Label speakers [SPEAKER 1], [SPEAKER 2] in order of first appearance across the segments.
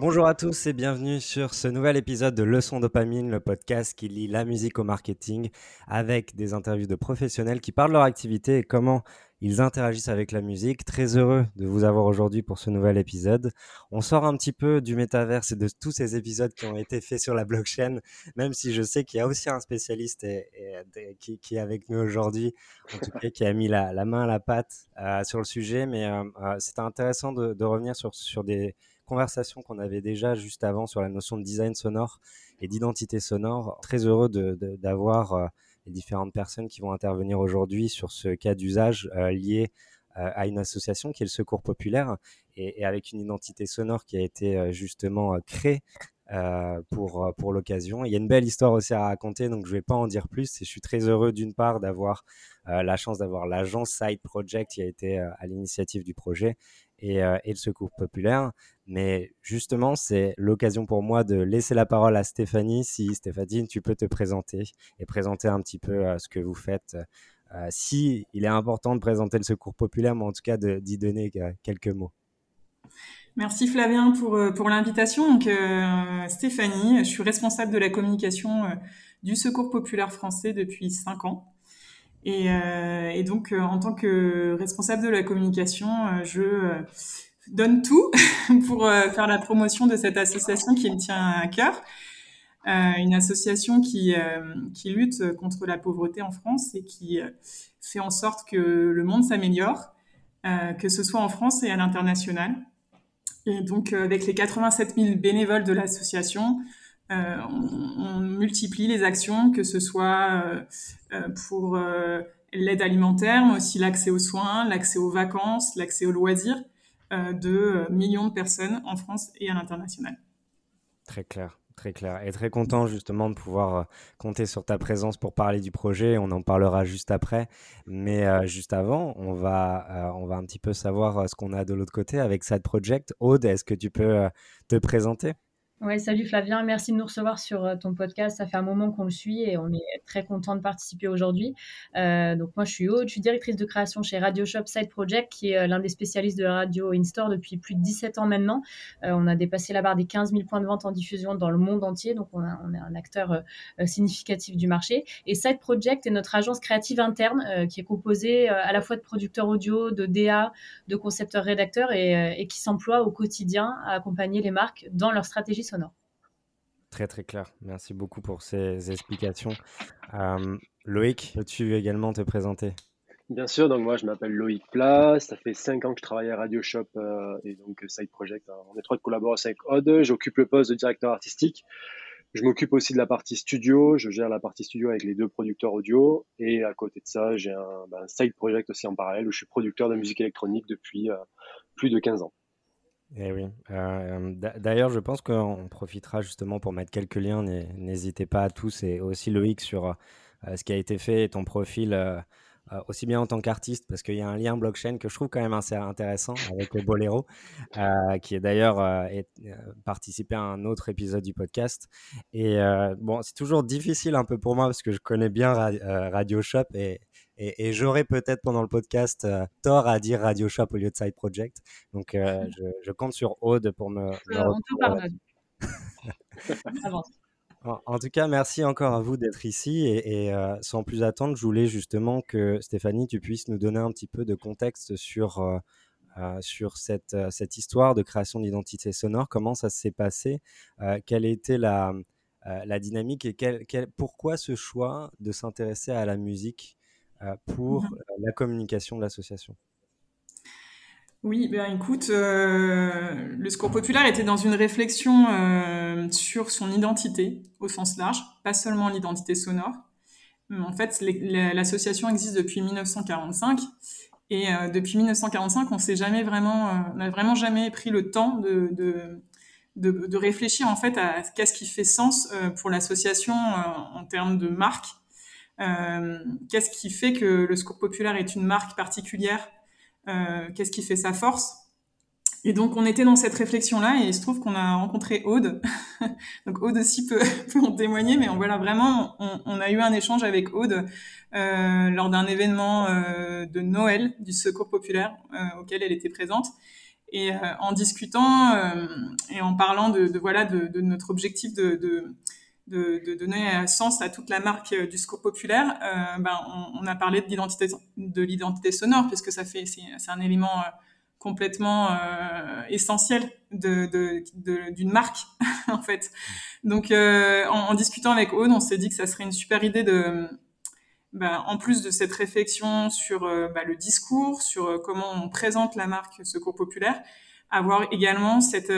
[SPEAKER 1] Bonjour à tous et bienvenue sur ce nouvel épisode de Leçon Dopamine, le podcast qui lie la musique au marketing avec des interviews de professionnels qui parlent de leur activité et comment ils interagissent avec la musique. Très heureux de vous avoir aujourd'hui pour ce nouvel épisode. On sort un petit peu du métaverse et de tous ces épisodes qui ont été faits sur la blockchain, même si je sais qu'il y a aussi un spécialiste qui, est avec nous aujourd'hui, en tout cas qui a mis la, main à la pâte euh, sur le sujet. Mais euh, euh, c'était intéressant de, revenir sur des conversation qu'on avait déjà juste avant sur la notion de design sonore et d'identité sonore. Très heureux d'avoir euh, les différentes personnes qui vont intervenir aujourd'hui sur ce cas d'usage euh, lié euh, à une association qui est le Secours Populaire et, avec une identité sonore qui a été justement créée pour, pour l'occasion. Il y a une belle histoire aussi à raconter, donc je ne vais pas en dire plus. Et je suis très heureux d'une part d'avoir la chance d'avoir l'agence Side Project qui a été à l'initiative du projet et, et, le Secours Populaire. Mais justement, c'est l'occasion pour moi de laisser la parole à Stéphanie. Si Stéphanie, tu peux te présenter et présenter un petit peu euh, ce que vous faites. Euh, si il est important de présenter le secours populaire, mais en tout cas d'y donner euh, quelques mots.
[SPEAKER 2] Merci Flavien pour l'invitation. Donc, Stéphanie, je suis responsable de la communication du Secours populaire français depuis cinq ans. Et, et donc, en tant que responsable de la communication, je donne tout pour euh, faire la promotion de cette association qui me tient à cœur. Euh, une association qui, euh, qui lutte contre la pauvreté en France et qui fait en sorte que le monde s'améliore, que ce soit en France et à l'international. Et donc, avec les 87 000 bénévoles de l'association, on, on, multiplie les actions, que ce soit pour l'aide alimentaire, mais aussi l'accès aux soins, l'accès aux vacances, l'accès aux loisirs. Euh, de euh, millions de personnes en France et à l'international.
[SPEAKER 1] Très clair. Très clair. Et très content justement de pouvoir euh, compter sur ta présence pour parler du projet. On en parlera juste après. Mais juste avant, on va, on va un petit peu savoir ce qu'on a de l'autre côté avec Side Project. Aude, est-ce que tu peux te présenter?
[SPEAKER 3] Ouais, salut Flavien, merci de nous recevoir sur euh, ton podcast. Ça fait un moment qu'on le suit et on est très content de participer aujourd'hui. Euh, donc moi, je suis Aude, je suis directrice de création chez Radio Shop Side Project, qui est euh, l'un des spécialistes de la radio in-store depuis plus de 17 ans maintenant. on a dépassé la barre des 15 000 points de vente en diffusion dans le monde entier, donc on, est un acteur significatif du marché. Et Side Project est notre agence créative interne qui est composée à la fois de producteurs audio, de DA, de concepteurs rédacteurs et qui s'emploie au quotidien à accompagner les marques dans leur stratégie
[SPEAKER 1] Très très clair. Merci beaucoup pour ces explications. Euh, Loïc, peux-tu également te présenter?
[SPEAKER 4] Bien sûr, donc moi je m'appelle Loïc Plas, ça fait 5 ans que je travaille à Radio Shop euh, et donc Side Project en étroite collaboration avec Odd. J'occupe le poste de directeur artistique. Je m'occupe aussi de la partie studio, je gère la partie studio avec les deux producteurs audio et à côté de ça j'ai un, ben, side project aussi en parallèle où je suis producteur de musique électronique depuis euh, plus de 15 ans.
[SPEAKER 1] Eh oui. Euh, d'ailleurs, je pense qu'on profitera justement pour mettre quelques liens. N'hésitez pas à tous et aussi Loïc sur euh, ce qui a été fait et ton profil, euh, aussi bien en tant qu'artiste, parce qu'il y a un lien blockchain que je trouve quand même assez intéressant avec le Bolero, qui est d'ailleurs participé à un autre épisode du podcast. Et bon, c'est toujours difficile un peu pour moi parce que je connais bien Radio Shop et, et, j'aurai peut-être pendant le podcast euh, tort à dire Radio Shop au lieu de Side Project. Donc, euh, je, compte sur Aude pour me. En, tout cas, merci encore à vous d'être ici. Et, euh, sans plus attendre, je voulais justement que Stéphanie, tu puisses nous donner un petit peu de contexte sur, sur cette, cette histoire de création d'identité sonore. Comment ça s'est passé? Quelle était la, la dynamique et quel, pourquoi ce choix de s'intéresser à la musique? euh, pour mmh euh, la communication de l'association.
[SPEAKER 2] Oui, ben écoute, euh, le Secours populaire était dans une réflexion sur son identité au sens large, pas seulement l'identité sonore. En fait, l'association existe depuis 1945 et depuis 1945, on s'est jamais vraiment, on n'a vraiment jamais pris le temps de, de, de, réfléchir en fait à qu'est-ce qui fait sens pour l'association en termes de marque. euh, qu'est-ce qui fait que le Secours populaire est une marque particulière? Euh, Qu'est-ce qui fait sa force? Et donc, on était dans cette réflexion-là et il se trouve qu'on a rencontré Aude. donc, Aude aussi peut, en témoigner, mais on, voilà, vraiment, on, a eu un échange avec Aude euh, lors d'un événement de Noël du Secours populaire auquel elle était présente. Et en discutant et en parlant de, voilà de, notre objectif de, de, donner sens à toute la marque du secours populaire, ben, on, a parlé de l'identité de sonore puisque ça fait c'est un élément complètement euh, essentiel de, d'une marque en fait. Donc euh, en, discutant avec Aude, on s'est dit que ça serait une super idée de, bah, en plus de cette réflexion sur euh, bah, le discours, sur comment on présente la marque Secours Populaire, avoir également cette,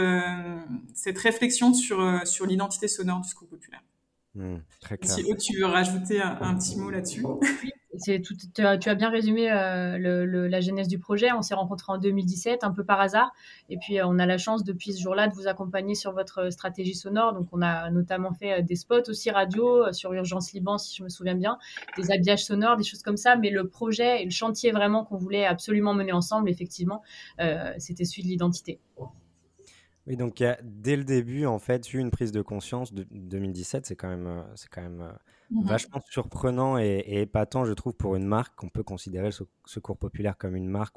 [SPEAKER 2] cette réflexion sur, sur l'identité sonore du Secours Populaire.
[SPEAKER 1] Mmh, très clair.
[SPEAKER 2] Si tu veux rajouter un petit mot là-dessus?
[SPEAKER 3] Tout, tu, as, bien résumé euh, la genèse du projet. On s'est rencontrés en 2017, un peu par hasard. Et puis, euh, on a la chance, depuis ce jour-là, de vous accompagner sur votre stratégie sonore. Donc, on a notamment fait euh, des spots aussi radio sur Urgence Liban, si je me souviens bien, des habillages sonores, des choses comme ça. Mais le projet et le chantier vraiment qu'on voulait absolument mener ensemble, effectivement, c'était celui de l'identité.
[SPEAKER 1] Oui, donc il y a dès le début, en fait, eu une prise de conscience de 2017. C'est quand même, c'est quand même Mmh vachement surprenant et, épatant, je trouve, pour une marque qu'on peut considérer le Secours Populaire comme une marque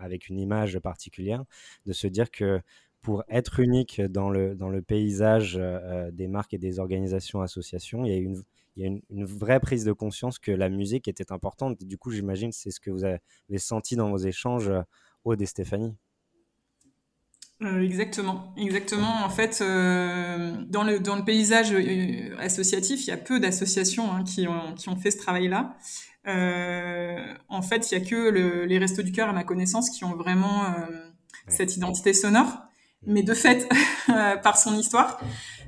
[SPEAKER 1] avec une image particulière, de se dire que pour être unique dans le, dans le paysage euh, des marques et des organisations, associations, il y a une, il y a une, vraie prise de conscience que la musique était importante. Du coup, j'imagine c'est ce que vous avez senti dans vos échanges, euh, Aude et Stéphanie.
[SPEAKER 2] Euh, exactement, exactement. En fait, euh, dans, le, dans le paysage euh, associatif, il y a peu d'associations hein, qui, ont, qui ont fait ce travail-là. en fait, il y a que le, les Restos du Cœur, à ma connaissance, qui ont vraiment cette identité sonore, mais de fait, par son histoire.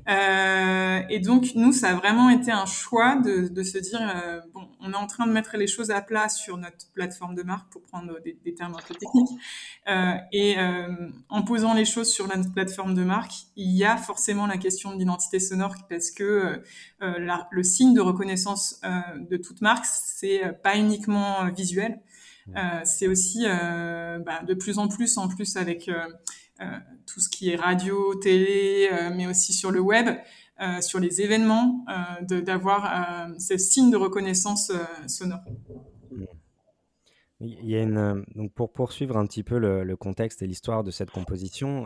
[SPEAKER 2] Euh, et donc, nous, ça a vraiment été un choix de, de se dire, euh, bon, on est en train de mettre les choses à plat sur notre plateforme de marque, pour prendre des, des termes un peu techniques. Euh, et euh, en posant les choses sur notre plateforme de marque, il y a forcément la question de l'identité sonore, parce que euh, la, le signe de reconnaissance de toute marque, c'est pas uniquement visuel, c'est aussi bah, de plus en plus, en plus avec euh, tout ce qui est radio, télé, euh, mais aussi sur le web, euh, sur les événements, d'avoir ce signe de reconnaissance sonore.
[SPEAKER 1] Il y a donc pour poursuivre un petit peu le, contexte et l'histoire de cette composition,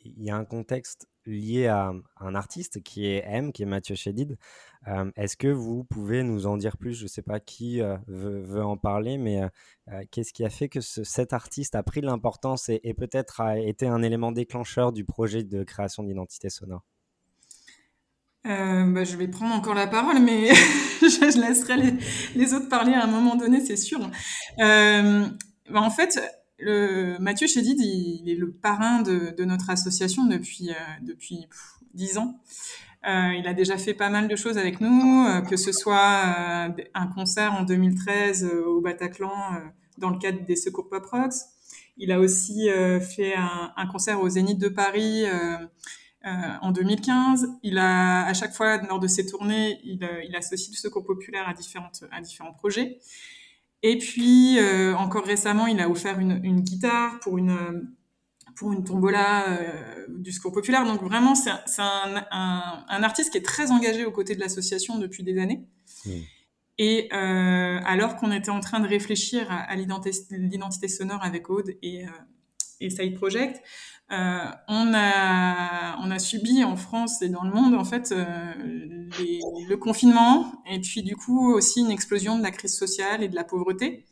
[SPEAKER 1] il y a un contexte lié à un artiste qui est M, qui est Mathieu Chédid. Euh, est-ce que vous pouvez nous en dire plus? Je ne sais pas qui euh, veut, en parler, mais euh, qu'est-ce qui a fait que cet artiste a pris l'importance et, peut-être a été un élément déclencheur du projet de création d'identité sonore?
[SPEAKER 2] Bah, je vais prendre encore la parole, mais je, laisserai les, autres parler à un moment donné, c'est sûr. Bah, en fait, le, Mathieu Chédid, il, est le parrain de, notre association depuis depuis dix ans. Euh, il a déjà fait pas mal de choses avec nous, euh, que ce soit euh, un concert en 2013 au Bataclan dans le cadre des Secours Pop Rocks. Il a aussi fait un, concert au Zénith de Paris en 2015. Il a, à chaque fois, lors de ses tournées, il, il associe le Secours Populaire à, différentes, à différents projets. Et puis, encore récemment, il a offert une, une guitare pour une, pour une tombola euh, du secours populaire. Donc vraiment, c'est un, un, un, artiste qui est très engagé aux côtés de l'association depuis des années. Mmh. Et euh, alors qu'on était en train de réfléchir à, l'identité sonore avec Aude et, euh, et Side Project, euh, on, a, on a subi en France et dans le monde en fait euh, le confinement et puis du coup aussi une explosion de la crise sociale et de la pauvreté.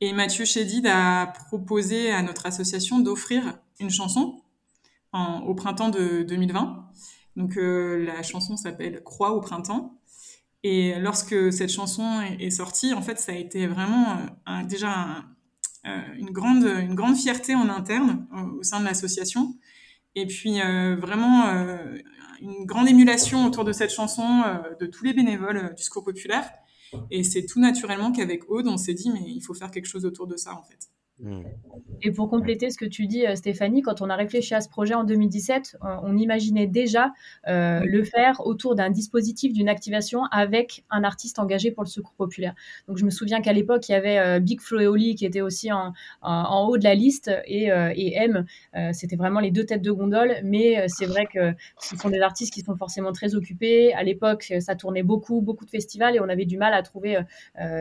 [SPEAKER 2] Et Mathieu Chédid a proposé à notre association d'offrir une chanson au printemps de 2020. Donc euh, la chanson s'appelle Croix au printemps. Et lorsque cette chanson est, sortie, en fait, ça a été vraiment déjà euh, une, grande, une grande fierté en interne au, sein de l'association. Et puis vraiment une grande émulation autour de cette chanson de tous les bénévoles du Secours populaire. Et c'est tout naturellement qu'avec Aude, on s'est dit, mais il faut faire quelque chose autour de ça, en fait.
[SPEAKER 3] Et pour compléter ce que tu dis, euh, Stéphanie, quand on a réfléchi à ce projet en 2017, euh, on imaginait déjà euh, le faire autour d'un dispositif, d'une activation avec un artiste engagé pour le secours populaire. Donc je me souviens qu'à l'époque, il y avait Big Flo et Oli qui était aussi en, en, haut de la liste et, et M, c'était vraiment les deux têtes de gondole. Mais c'est vrai que ce sont des artistes qui sont forcément très occupés. À l'époque, ça tournait beaucoup, beaucoup de festivals et on avait du mal à trouver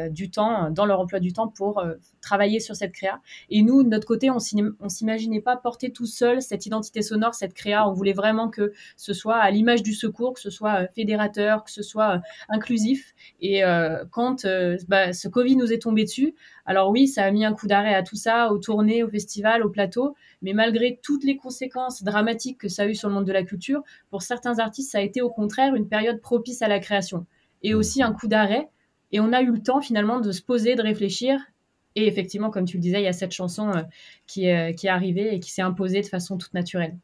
[SPEAKER 3] du temps dans leur emploi du temps pour travailler sur cette créa. Et nous, de notre côté, on ne s'imaginait pas porter tout seul cette identité sonore, cette créa. On voulait vraiment que ce soit à l'image du secours, que ce soit fédérateur, que ce soit inclusif. Et quand bah, ce Covid nous est tombé dessus, alors oui, ça a mis un coup d'arrêt à tout ça, aux tournées, au festival, au plateau, mais malgré toutes les conséquences dramatiques que ça a eu sur le monde de la culture, pour certains artistes, ça a été au contraire une période propice à la création et aussi un coup d'arrêt. Et on a eu le temps finalement de se poser, de réfléchir. Et effectivement, comme tu le disais, il y a cette chanson euh, qui, est, qui est arrivée et qui s'est imposée de façon toute naturelle.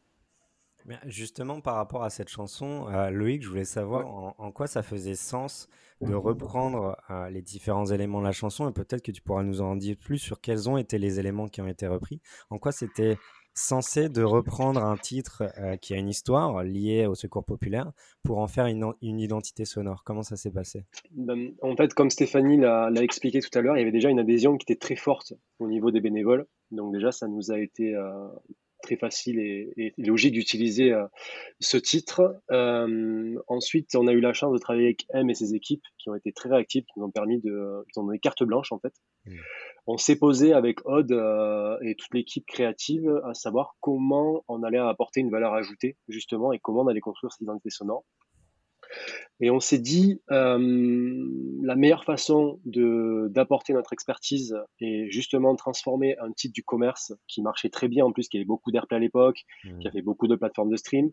[SPEAKER 1] Justement, par rapport à cette chanson, euh, Loïc, je voulais savoir en, quoi ça faisait sens de reprendre euh, les différents éléments de la chanson et peut-être que tu pourras nous en dire plus sur quels ont été les éléments qui ont été repris. En quoi c'était censé de reprendre un titre euh, qui a une histoire liée au secours populaire pour en faire une, une identité sonore. Comment ça s'est passé?
[SPEAKER 4] Ben, En fait, comme Stéphanie l'a expliqué tout à l'heure, il y avait déjà une adhésion qui était très forte au niveau des bénévoles. Donc déjà, ça nous a été très facile et, logique d'utiliser euh, ce titre. Euh, ensuite, on a eu la chance de travailler avec M et ses équipes qui ont été très réactives, qui nous ont permis de, qui ont donné carte blanche en fait. Mmh. On s'est posé avec Odd euh, et toute l'équipe créative à savoir comment on allait apporter une valeur ajoutée justement et comment on allait construire cette identité sonore. Et on s'est dit, euh, la meilleure façon d'apporter notre expertise et justement transformer un titre du commerce qui marchait très bien, en plus qui avait beaucoup d'airplay à l'époque, mmh. qui avait beaucoup de plateformes de stream,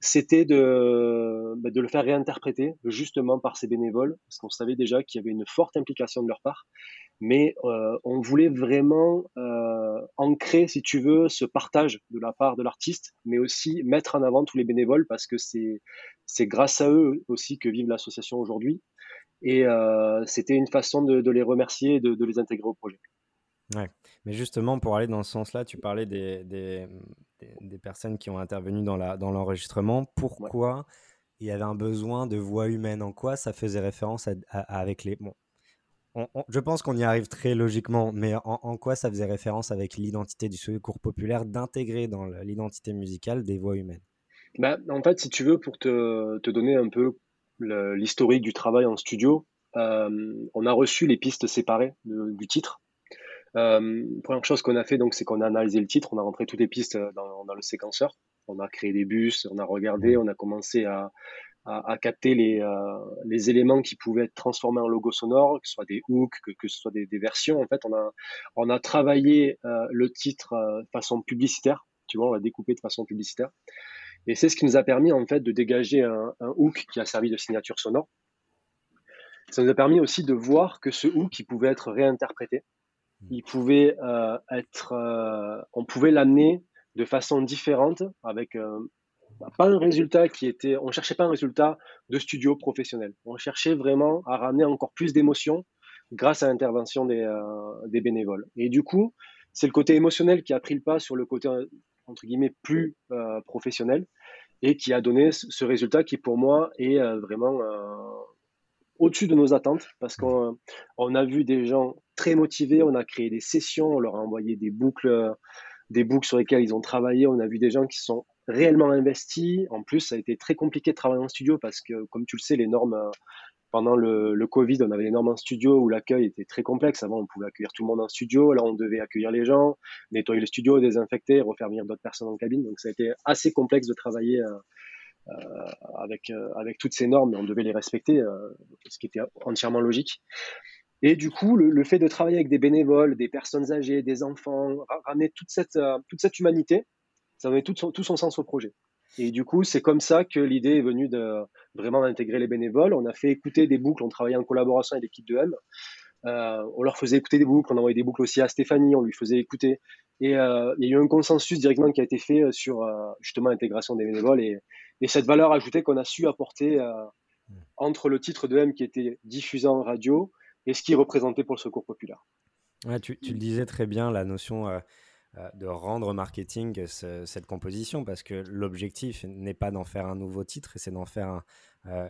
[SPEAKER 4] c'était de, bah, de le faire réinterpréter justement par ces bénévoles, parce qu'on savait déjà qu'il y avait une forte implication de leur part, mais euh, on voulait vraiment ancrer, si tu veux, ce partage de la part de l'artiste, mais aussi mettre en avant tous les bénévoles, parce que c'est grâce à eux aussi que vive l'association aujourd'hui. Et euh, c'était une façon de, les remercier et de, les intégrer au projet.
[SPEAKER 1] Ouais. Mais justement, pour aller dans ce sens-là, tu parlais des, des, des, personnes qui ont intervenu dans l'enregistrement. Dans Pourquoi il y avait un besoin de voix humaine? En quoi ça faisait référence avec les... Bon, je pense qu'on y arrive très logiquement, mais en, quoi ça faisait référence avec l'identité du secours populaire d'intégrer dans l'identité musicale des voix humaines?
[SPEAKER 4] Bah, En fait, si tu veux, pour te, te donner un peu l'historique du travail en studio, euh, on a reçu les pistes séparées du titre. Euh, première chose qu'on a fait, donc, c'est qu'on a analysé le titre, on a rentré toutes les pistes dans, dans, le séquenceur, on a créé des bus, on a regardé, mmh. on a commencé à, à, capter les, euh, les, éléments qui pouvaient être transformés en logo sonore, que ce soit des hooks, que, que ce soit des, des, versions. En fait, on a, on a travaillé euh, le titre de façon publicitaire, tu vois, on l'a découpé de façon publicitaire. Et c'est ce qui nous a permis en fait de dégager un, hook qui a servi de signature sonore. Ça nous a permis aussi de voir que ce hook, il pouvait être réinterprété. Hmm. Il pouvait euh, être, euh, on pouvait l'amener de façon différente, avec euh, pas un résultat qui était, on cherchait pas un résultat de studio professionnel. On cherchait vraiment à ramener encore plus d'émotions grâce à l'intervention des, des bénévoles. Et du coup, c'est le côté émotionnel qui a pris le pas sur le côté entre guillemets plus euh, professionnel et qui a donné ce résultat qui pour moi est euh, vraiment euh, au-dessus de nos attentes parce qu'on on a vu des gens très motivés, on a créé des sessions, on leur a envoyé des boucles, des boucles sur lesquelles ils ont travaillé, on a vu des gens qui sont réellement investis. En plus, ça a été très compliqué de travailler en studio parce que, comme tu le sais, les normes pendant le, Covid, on avait énormément de studios où l'accueil était très complexe. Avant, on pouvait accueillir tout le monde en studio. Là, on devait accueillir les gens, nettoyer le studio, désinfecter, refaire venir d'autres personnes en cabine. Donc, ça a été assez complexe de travailler euh, euh avec, euh, toutes ces normes, mais on devait les respecter, euh, ce qui était entièrement logique. Et du coup, le, fait de travailler avec des bénévoles, des personnes âgées, des enfants, ramener toute cette humanité, ça donnait tout son, tout son sens au projet. Et du coup, c'est comme ça que l'idée est venue de vraiment d'intégrer les bénévoles. On a fait écouter des boucles, on travaillait en collaboration avec l'équipe de M. Euh, on leur faisait écouter des boucles, on envoyait des boucles aussi à Stéphanie, on lui faisait écouter. Et euh, il y a eu un consensus directement qui a été fait euh, sur euh, justement l'intégration des bénévoles et, et, cette valeur ajoutée qu'on a su apporter euh, entre le titre de M qui était diffusé en radio et ce qui représentait pour le secours populaire.
[SPEAKER 1] Ouais, tu, tu, le disais très bien, la notion de rendre marketing cette composition parce que l'objectif n'est pas d'en faire un nouveau titre, c'est d'en faire euh,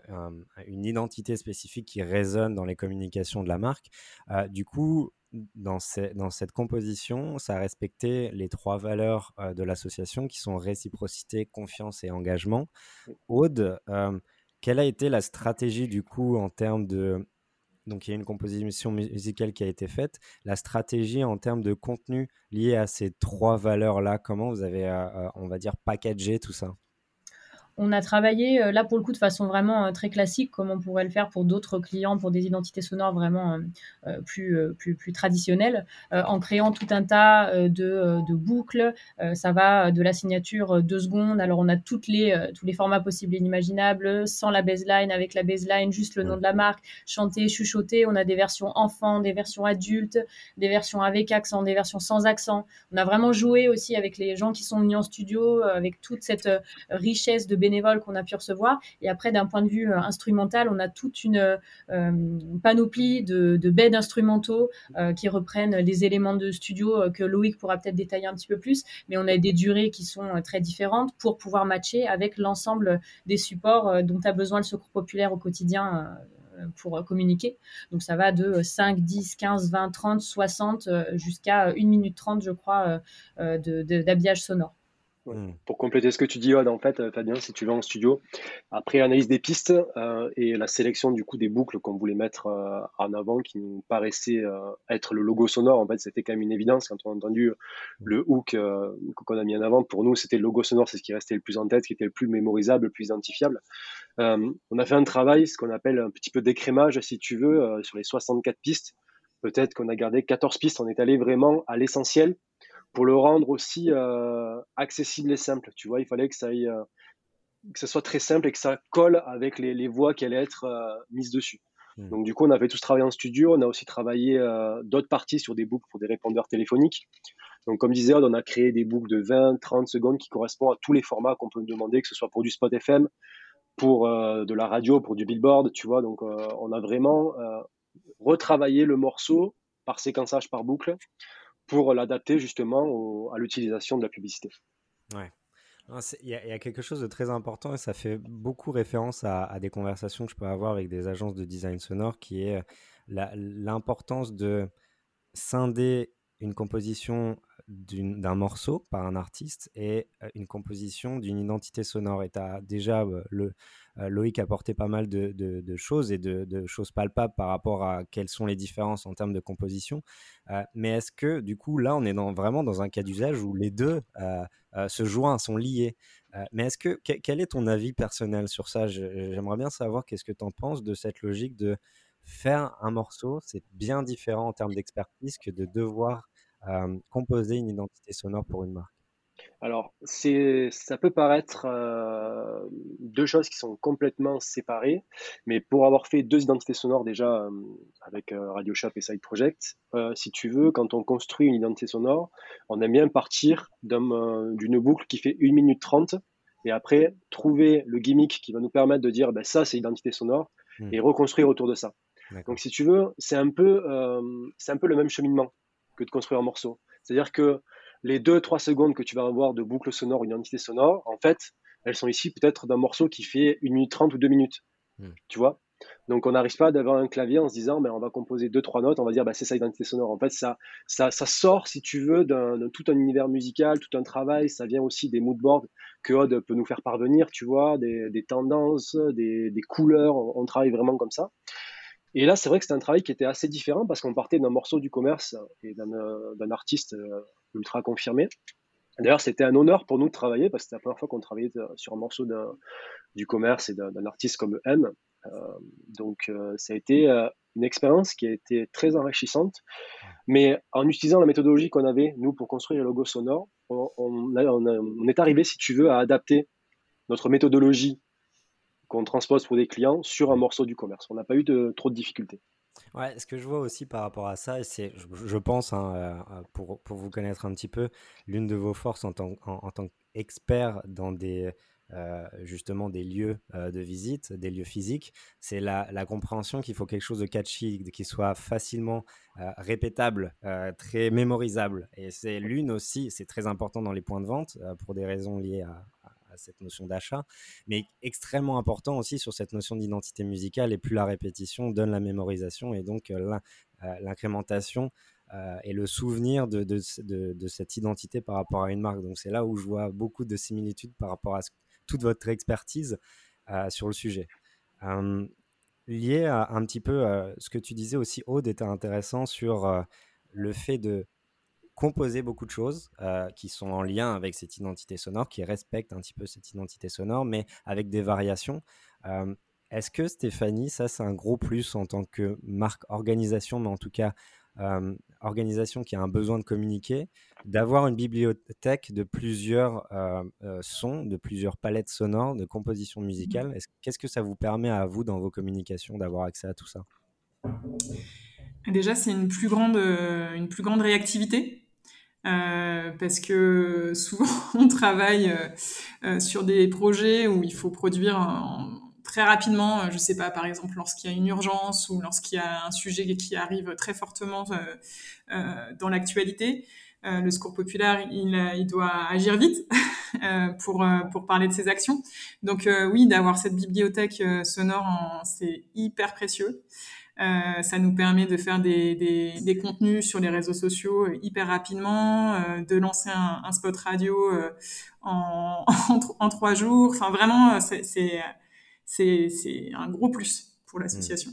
[SPEAKER 1] une identité spécifique qui résonne dans les communications de la marque. Euh, du coup, dans, dans, cette composition, ça a respecté les trois valeurs de l'association qui sont réciprocité, confiance et engagement. Aude, quelle a été la stratégie du coup en termes de donc il y a une composition musicale qui a été faite. La stratégie en termes de contenu lié à ces trois valeurs-là, comment vous avez, on va dire, packagé tout ça?
[SPEAKER 3] On a travaillé euh, là pour le coup de façon vraiment euh, très classique, comme on pourrait le faire pour d'autres clients, pour des identités sonores vraiment euh, plus, plus, plus traditionnelles, en créant tout un tas de, de boucles. ça va de la signature deux secondes. Alors on a toutes les, tous les formats possibles et inimaginables, sans la baseline, avec la baseline, juste le nom de la marque, chanter, chuchoter. On a des versions enfants, des versions adultes, des versions avec accent, des versions sans accent. On a vraiment joué aussi avec les gens qui sont venus en studio, avec toute cette richesse de bénévoles qu'on a pu recevoir. Et après, d'un point de vue euh, instrumental, on a toute une euh, panoplie de, de instrumentaux euh, qui reprennent les éléments de studio que Loïc pourra peut-être détailler un petit peu plus. Mais on a des durées qui sont très différentes pour pouvoir matcher avec l'ensemble des supports dont a besoin le secours populaire au quotidien pour communiquer. Donc ça va de 5, 10, 15, 20, 30, 60 jusqu'à 1 minute 30, je crois, d'habillage sonore.
[SPEAKER 4] Hmm. Pour compléter ce que tu dis, en fait, euh, Fabien, si tu vas en studio, après analyse des pistes euh, et la sélection du coup des boucles qu'on voulait mettre euh, en avant, qui nous paraissait être le logo sonore, en fait, c'était quand même une évidence quand on a entendu le hook qu'on a mis en avant. Pour nous, c'était le logo sonore, c'est ce qui restait le plus en tête, qui était le plus mémorisable, le plus identifiable. on a fait un travail, ce qu'on appelle un petit peu d'écrémage, si tu veux, sur les 64 pistes. Peut-être qu'on a gardé 14 pistes, on est allé vraiment à l'essentiel pour le rendre aussi euh, accessible et simple. Tu vois, il fallait que ça aille, euh, que ce soit très simple et que ça colle avec les, les voix qui allaient être euh, mises dessus. Hmm. Donc du coup, on avait tous travaillé en studio, on a aussi travaillé d'autres parties sur des boucles pour des répondeurs téléphoniques. Donc comme disait on a créé des boucles de 20, 30 secondes qui correspondent à tous les formats qu'on peut demander, que ce soit pour du spot FM, pour de la radio, pour du billboard, tu vois. Donc on a vraiment retravaillé le morceau par séquençage par boucle pour l'adapter justement à l'utilisation de la publicité.
[SPEAKER 1] Ouais. Il y, a quelque chose de très important et ça fait beaucoup référence à, des conversations que je peux avoir avec des agences de design sonore qui est l'importance de scinder une composition d'un morceau par un artiste et euh, une composition d'une identité sonore. Et tu as déjà, euh, le, euh, Loïc a apporté pas mal de, choses et de, choses palpables par rapport à quelles sont les différences en termes de composition. mais est-ce que, du coup, là, on est vraiment dans un cas d'usage où les deux se joignent, sont liés? Mais est-ce que, quel est ton avis personnel sur ça? J'aimerais bien savoir qu'est-ce que tu en penses de cette logique de faire un morceau, c'est bien différent en termes d'expertise que de devoir composer une identité sonore pour une marque?
[SPEAKER 4] Alors, c'est, ça peut paraître deux choses qui sont complètement séparées, mais pour avoir fait deux identités sonores déjà avec Radio Shop et Side Project, si tu veux, quand on construit une identité sonore, on aime bien partir d'une boucle qui fait 1 minute 30 et après trouver le gimmick qui va nous permettre de dire ben, ça c'est identité sonore mmh. et reconstruire autour de ça. Donc si tu veux, c'est un, peu, c'est un peu le même cheminement que de construire un morceau. C'est-à-dire que les 2-3 secondes que tu vas avoir de boucle sonore, une identité sonore, en fait, elles sont ici peut-être d'un morceau qui fait 1 minute 30 ou 2 minutes. Hmm. Tu vois? Donc on n'arrive pas d'avoir un clavier en se disant mais on va composer deux trois notes, on va dire bah, c'est ça l'identité sonore. En fait ça, ça, ça sort si tu veux d'un tout un univers musical, tout un travail. Ça vient aussi des moodboards que Odd peut nous faire parvenir, tu vois, des, des tendances, des, des couleurs. on, travaille vraiment comme ça. Et là, c'est vrai que c'était un travail qui était assez différent parce qu'on partait d'un morceau du commerce et d'un euh, artiste euh, ultra confirmé. D'ailleurs, c'était un honneur pour nous de travailler parce que c'était la première fois qu'on travaillait euh, sur un morceau du commerce et d'un artiste comme M. donc, ça a été une expérience qui a été très enrichissante. Mais en utilisant la méthodologie qu'on avait, nous, pour construire le logo sonore, on, on est arrivé, si tu veux, à adapter notre méthodologie qu'on transpose pour des clients sur un morceau du commerce. On n'a pas eu de, trop de difficultés.
[SPEAKER 1] Ouais, ce que je vois aussi par rapport à ça, c'est, je, pense, hein, euh, pour, pour, vous connaître un petit peu, l'une de vos forces en tant, en, tant qu'expert dans des, euh, justement des lieux euh, de visite, des lieux physiques, c'est la, la, compréhension qu'il faut quelque chose de catchy, qui soit facilement répétable, très mémorisable. Et c'est l'une aussi, c'est très important dans les points de vente pour des raisons liées à, cette notion d'achat, mais extrêmement important aussi sur cette notion d'identité musicale. Et plus la répétition donne la mémorisation et donc euh, euh, l'incrémentation euh, et le souvenir de, cette identité par rapport à une marque. Donc c'est là où je vois beaucoup de similitudes par rapport à toute votre expertise sur le sujet. lié à un petit peu ce que tu disais aussi, Aude, était intéressant sur le fait de composer beaucoup de choses qui sont en lien avec cette identité sonore, qui respectent un petit peu cette identité sonore, mais avec des variations. Est-ce que Stéphanie, ça c'est un gros plus en tant que marque organisation, mais en tout cas organisation qui a un besoin de communiquer, d'avoir une bibliothèque de plusieurs sons, de plusieurs palettes sonores, de composition musicale. Mmh. Qu'est-ce que ça vous permet à vous dans vos communications d'avoir accès à tout ça?
[SPEAKER 2] Déjà, c'est une plus grande, une plus grande réactivité. Parce que souvent on travaille sur des projets où il faut produire en, très rapidement, euh, je sais pas, par exemple, lorsqu'il y a une urgence ou lorsqu'il y a un sujet qui arrive très fortement euh, euh, dans l'actualité, le secours populaire, il, doit agir vite pour, pour parler de ses actions. Donc oui, d'avoir cette bibliothèque sonore, c'est hyper précieux. Ça nous permet de faire des, contenus sur les réseaux sociaux hyper rapidement, de lancer un, spot radio en, en, trois jours. Enfin, vraiment, c'est un gros plus pour l'association.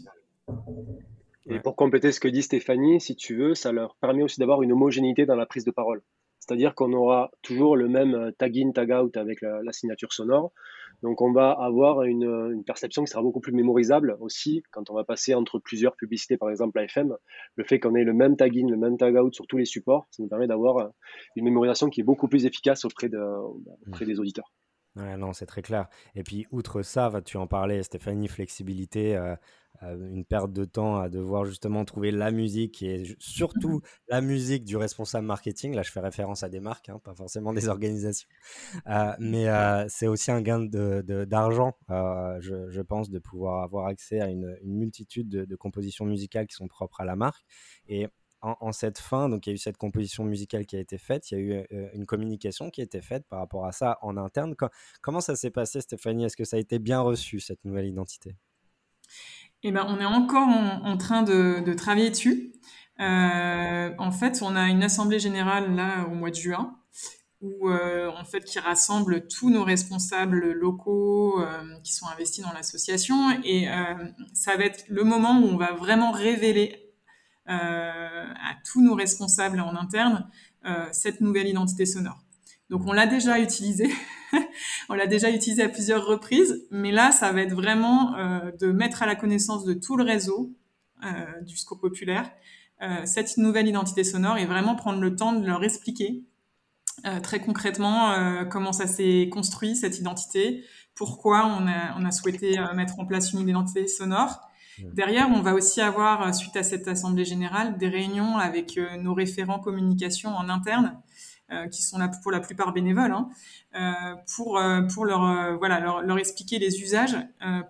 [SPEAKER 4] Et pour compléter ce que dit Stéphanie, si tu veux, ça leur permet aussi d'avoir une homogénéité dans la prise de parole. C'est-à-dire qu'on aura toujours le même euh, tag-in, tag-out avec la, signature sonore. Donc on va avoir une, perception qui sera beaucoup plus mémorisable aussi quand on va passer entre plusieurs publicités, par exemple à FM. Le fait qu'on ait le même tag-in, le même tag-out sur tous les supports, ça nous permet d'avoir euh, une mémorisation qui est beaucoup plus efficace auprès, de, auprès des auditeurs
[SPEAKER 1] non, c'est très clair. Et puis, outre ça, tu en parlais, Stéphanie, flexibilité, euh, une perte de temps à devoir justement trouver la musique et surtout la musique du responsable marketing. Là, je fais référence à des marques, hein, pas forcément des organisations. Euh, mais c'est aussi un gain d'argent, de, je, pense, de pouvoir avoir accès à une, multitude de, de, compositions musicales qui sont propres à la marque. Et en, cette fin, donc il y a eu cette composition musicale qui a été faite, il y a eu euh, une communication qui a été faite par rapport à ça en interne. comment ça s'est passé, Stéphanie? Est-ce que ça a été bien reçu, cette nouvelle identité?
[SPEAKER 2] Eh ben, on est encore en, train de, travailler dessus. Euh, en fait, on a une assemblée générale là au mois de juin où euh, en fait qui rassemble tous nos responsables locaux qui sont investis dans l'association et ça va être le moment où on va vraiment révéler euh, à tous nos responsables en interne euh, cette nouvelle identité sonore. Donc on l'a déjà utilisé, on l'a déjà utilisé à plusieurs reprises, mais là ça va être vraiment euh, de mettre à la connaissance de tout le réseau du scope populaire cette nouvelle identité sonore et vraiment prendre le temps de leur expliquer très concrètement comment ça s'est construit cette identité, pourquoi on a, on a souhaité mettre en place une identité sonore. Derrière, on va aussi avoir, euh, suite à cette assemblée générale, des réunions avec euh, nos référents communication en interne, euh, qui sont là pour la plupart bénévoles, hein, pour, pour leur, voilà, leur, expliquer les usages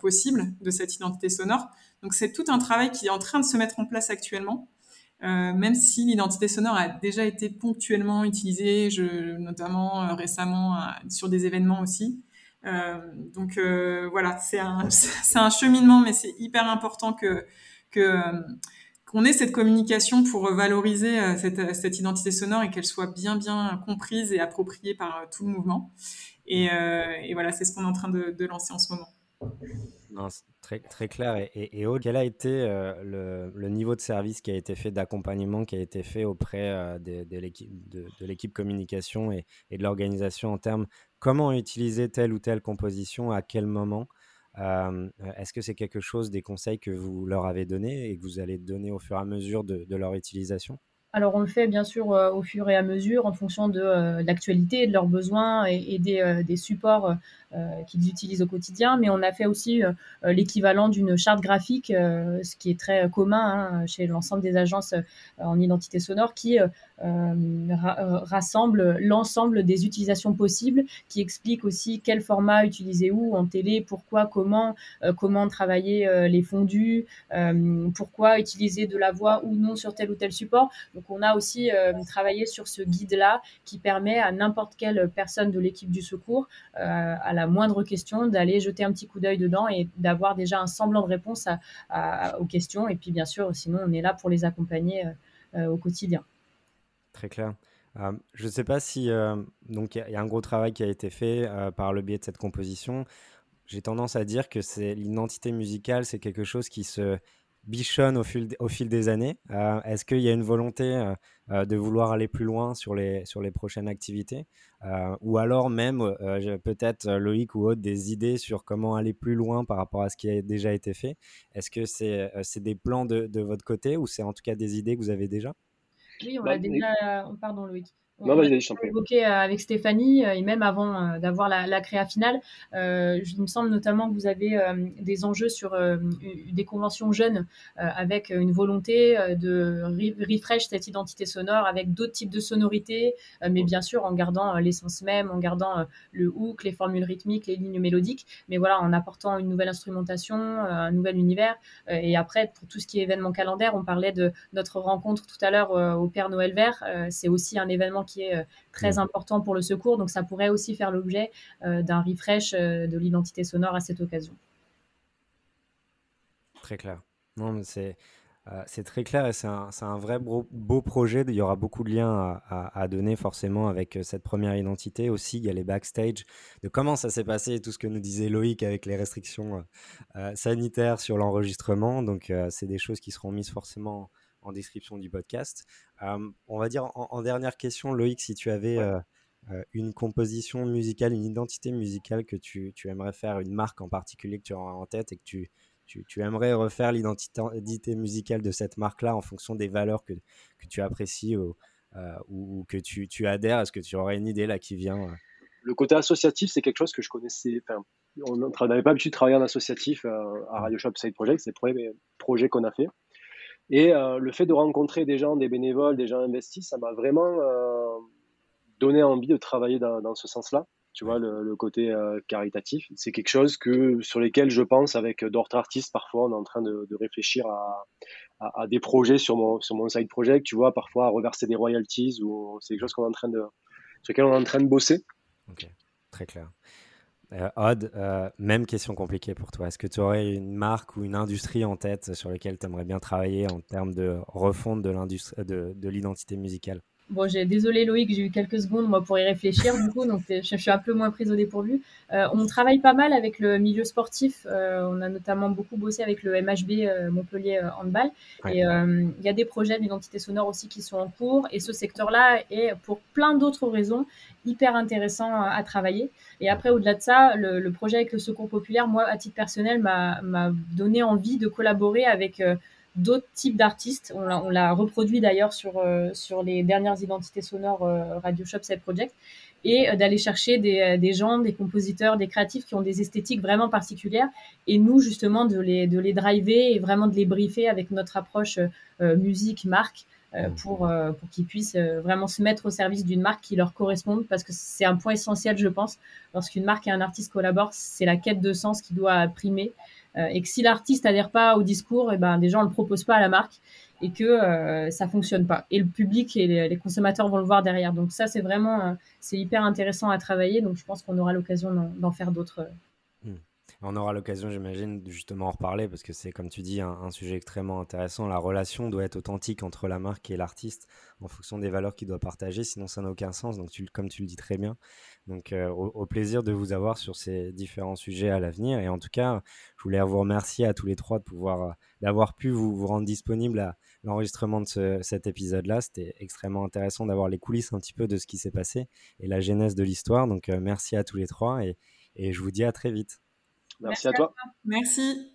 [SPEAKER 2] possibles de cette identité sonore. Donc c'est tout un travail qui est en train de se mettre en place actuellement. même si l'identité sonore a déjà été ponctuellement utilisée, je, notamment récemment sur des événements aussi. Euh, donc euh, voilà, c'est un, un, cheminement, mais c'est hyper important que, que euh, qu'on ait cette communication pour valoriser cette, cette identité sonore et qu'elle soit bien bien comprise et appropriée par tout le mouvement. Et, et voilà, c'est ce qu'on est en train de, lancer en ce moment.
[SPEAKER 1] Très, très clair. Et, et, quel a été le, niveau de service qui a été fait, d'accompagnement qui a été fait auprès de, de l'équipe communication et, et de l'organisation en termes? Comment utiliser telle ou telle composition, à quel moment? Est-ce que c'est quelque chose, des conseils que vous leur avez donnés et que vous allez donner au fur et à mesure de, leur utilisation?
[SPEAKER 3] Alors on le fait bien sûr au fur et à mesure en fonction de l'actualité, de leurs besoins et, des, supports qu'ils utilisent au quotidien, mais on a fait aussi euh, euh, l'équivalent d'une charte graphique, ce qui est très commun hein, chez l'ensemble des agences en identité sonore, qui rassemble l'ensemble des utilisations possibles, qui explique aussi quel format utiliser où, en télé, pourquoi, comment, comment travailler les fondus, pourquoi utiliser de la voix ou non sur tel ou tel support. Donc on a aussi travaillé sur ce guide-là qui permet à n'importe quelle personne de l'équipe du secours, la moindre question, d'aller jeter un petit coup d'œil dedans et d'avoir déjà un semblant de réponse aux questions. Et puis, bien sûr, sinon, on est là pour les accompagner euh, euh, au quotidien.
[SPEAKER 1] Très clair. Euh, je ne sais pas si donc il y, a un gros travail qui a été fait par le biais de cette composition. j'ai tendance à dire que c'est l'identité musicale, c'est quelque chose qui se bichonne au fil, au fil des années. Euh, est-ce qu'il y a une volonté euh, euh, de vouloir aller plus loin sur les, sur les prochaines activités Ou alors même, peut-être Loïc ou autre, des idées sur comment aller plus loin par rapport à ce qui a déjà été fait? Est-ce que c'est c'est des plans de, de, votre côté ou c'est en tout cas des idées que vous avez déjà?
[SPEAKER 3] Oui, on bah, a déjà... Pardon Loïc.
[SPEAKER 4] Non, vas-y, je
[SPEAKER 3] évoqué euh, avec Stéphanie euh, et même avant euh, d'avoir la, la, créa finale. Euh, il me semble notamment que vous avez des enjeux sur des conventions jeunes avec une volonté de refresh cette identité sonore avec d'autres types de sonorités, mais bien sûr en gardant l'essence même, en gardant le hook, les formules rythmiques, les lignes mélodiques, mais voilà, en apportant une nouvelle instrumentation, un nouvel univers. et après, pour tout ce qui est événement calendaire, on parlait de notre rencontre tout à l'heure au Père Noël Vert. C'est aussi un événement qui est euh, très mm. important pour le secours. Donc ça pourrait aussi faire l'objet euh, d'un refresh euh, de l'identité sonore à cette occasion.
[SPEAKER 1] Très clair. Non, c'est c'est très clair et c'est un, un, vrai beau, projet. Il y aura beaucoup de liens à, donner forcément avec cette première identité. Aussi, il y a les backstage de comment ça s'est passé, tout ce que nous disait Loïc avec les restrictions sanitaires sur l'enregistrement. Donc, c'est des choses qui seront mises forcément en description du podcast. Euh, on va dire en, dernière question, Loïc, si tu avais euh, euh, une composition musicale, une identité musicale que tu, aimerais faire, une marque en particulier que tu auras en tête et que tu, tu, aimerais refaire l'identité musicale de cette marque-là en fonction des valeurs que, tu apprécies ou, ou que tu, tu adhères? Est-ce que tu aurais une idée là qui vient
[SPEAKER 4] Le côté associatif, c'est quelque chose que je connaissais. on n'avait pas l'habitude de travailler en associatif à Radio Shop Side Project, c'est le premier projet qu'on a fait. Et euh, le fait de rencontrer des gens, des bénévoles, des gens investis, ça m'a vraiment euh, donné envie de travailler dans, ce sens-là. Tu vois, le, côté euh, caritatif, c'est quelque chose que, sur lesquels je pense avec d'autres artistes. Parfois, on est en train de, réfléchir à, des projets sur mon, sur mon side project, tu vois, parfois à reverser des royalties c'est quelque chose sur lequel on est en train de bosser.
[SPEAKER 1] Ok, très clair. Euh, Odd, euh, même question compliquée pour toi. Est-ce que tu aurais une marque ou une industrie en tête sur laquelle tu aimerais bien travailler en termes de refonte de, de l'identité musicale?
[SPEAKER 3] Bon, j'ai désolé Loïc, j'ai eu quelques secondes moi pour y réfléchir du coup, donc je, suis un peu moins prise au dépourvu. Euh, on travaille pas mal avec le milieu sportif. Euh, on a notamment beaucoup bossé avec le MHB euh, Montpellier euh, Handball. Et euh, il y a des projets d'identité sonore aussi qui sont en cours. Et ce secteur-là est, pour plein d'autres raisons, hyper intéressant à travailler. Et après, au-delà de ça, le, le, projet avec le Secours populaire, moi, à titre personnel, m'a donné envie de collaborer avec d'autres types d'artistes. On l'a reproduit d'ailleurs sur, euh, sur les dernières identités sonores euh, Radio Shop Set Project. Et euh, d'aller chercher des, des, gens, des compositeurs, des créatifs qui ont des esthétiques vraiment particulières. Et nous justement de les, de les driver et vraiment de les briefer avec notre approche musique, marque pour, pour qu'ils puissent vraiment se mettre au service d'une marque qui leur corresponde parce que c'est un point essentiel je pense lorsqu'une marque et un artiste collaborent c'est la quête de sens qui doit primer euh, et que si l'artiste adhère pas au discours, et eh ben des gens le proposent pas à la marque et que euh, ça fonctionne pas. Et le public et les, consommateurs vont le voir derrière. Donc ça, c'est vraiment, euh, c'est hyper intéressant à travailler. Donc je pense qu'on aura l'occasion d'en faire d'autres.
[SPEAKER 1] On aura l'occasion, j'imagine, de justement en reparler parce que c'est, comme tu dis, un, sujet extrêmement intéressant. La relation doit être authentique entre la marque et l'artiste en fonction des valeurs qu'il doit partager, sinon ça n'a aucun sens. Donc, comme tu le dis très bien. Donc, euh, au, plaisir de vous avoir sur ces différents sujets à l'avenir. Et en tout cas, je voulais vous remercier à tous les trois de pouvoir, euh, d'avoir pu vous, rendre disponible à l'enregistrement de cet épisode-là. C'était extrêmement intéressant d'avoir les coulisses un petit peu de ce qui s'est passé et la genèse de l'histoire. Donc, euh, merci à tous les trois et je vous dis à très vite.
[SPEAKER 4] Merci, à toi.
[SPEAKER 2] Merci.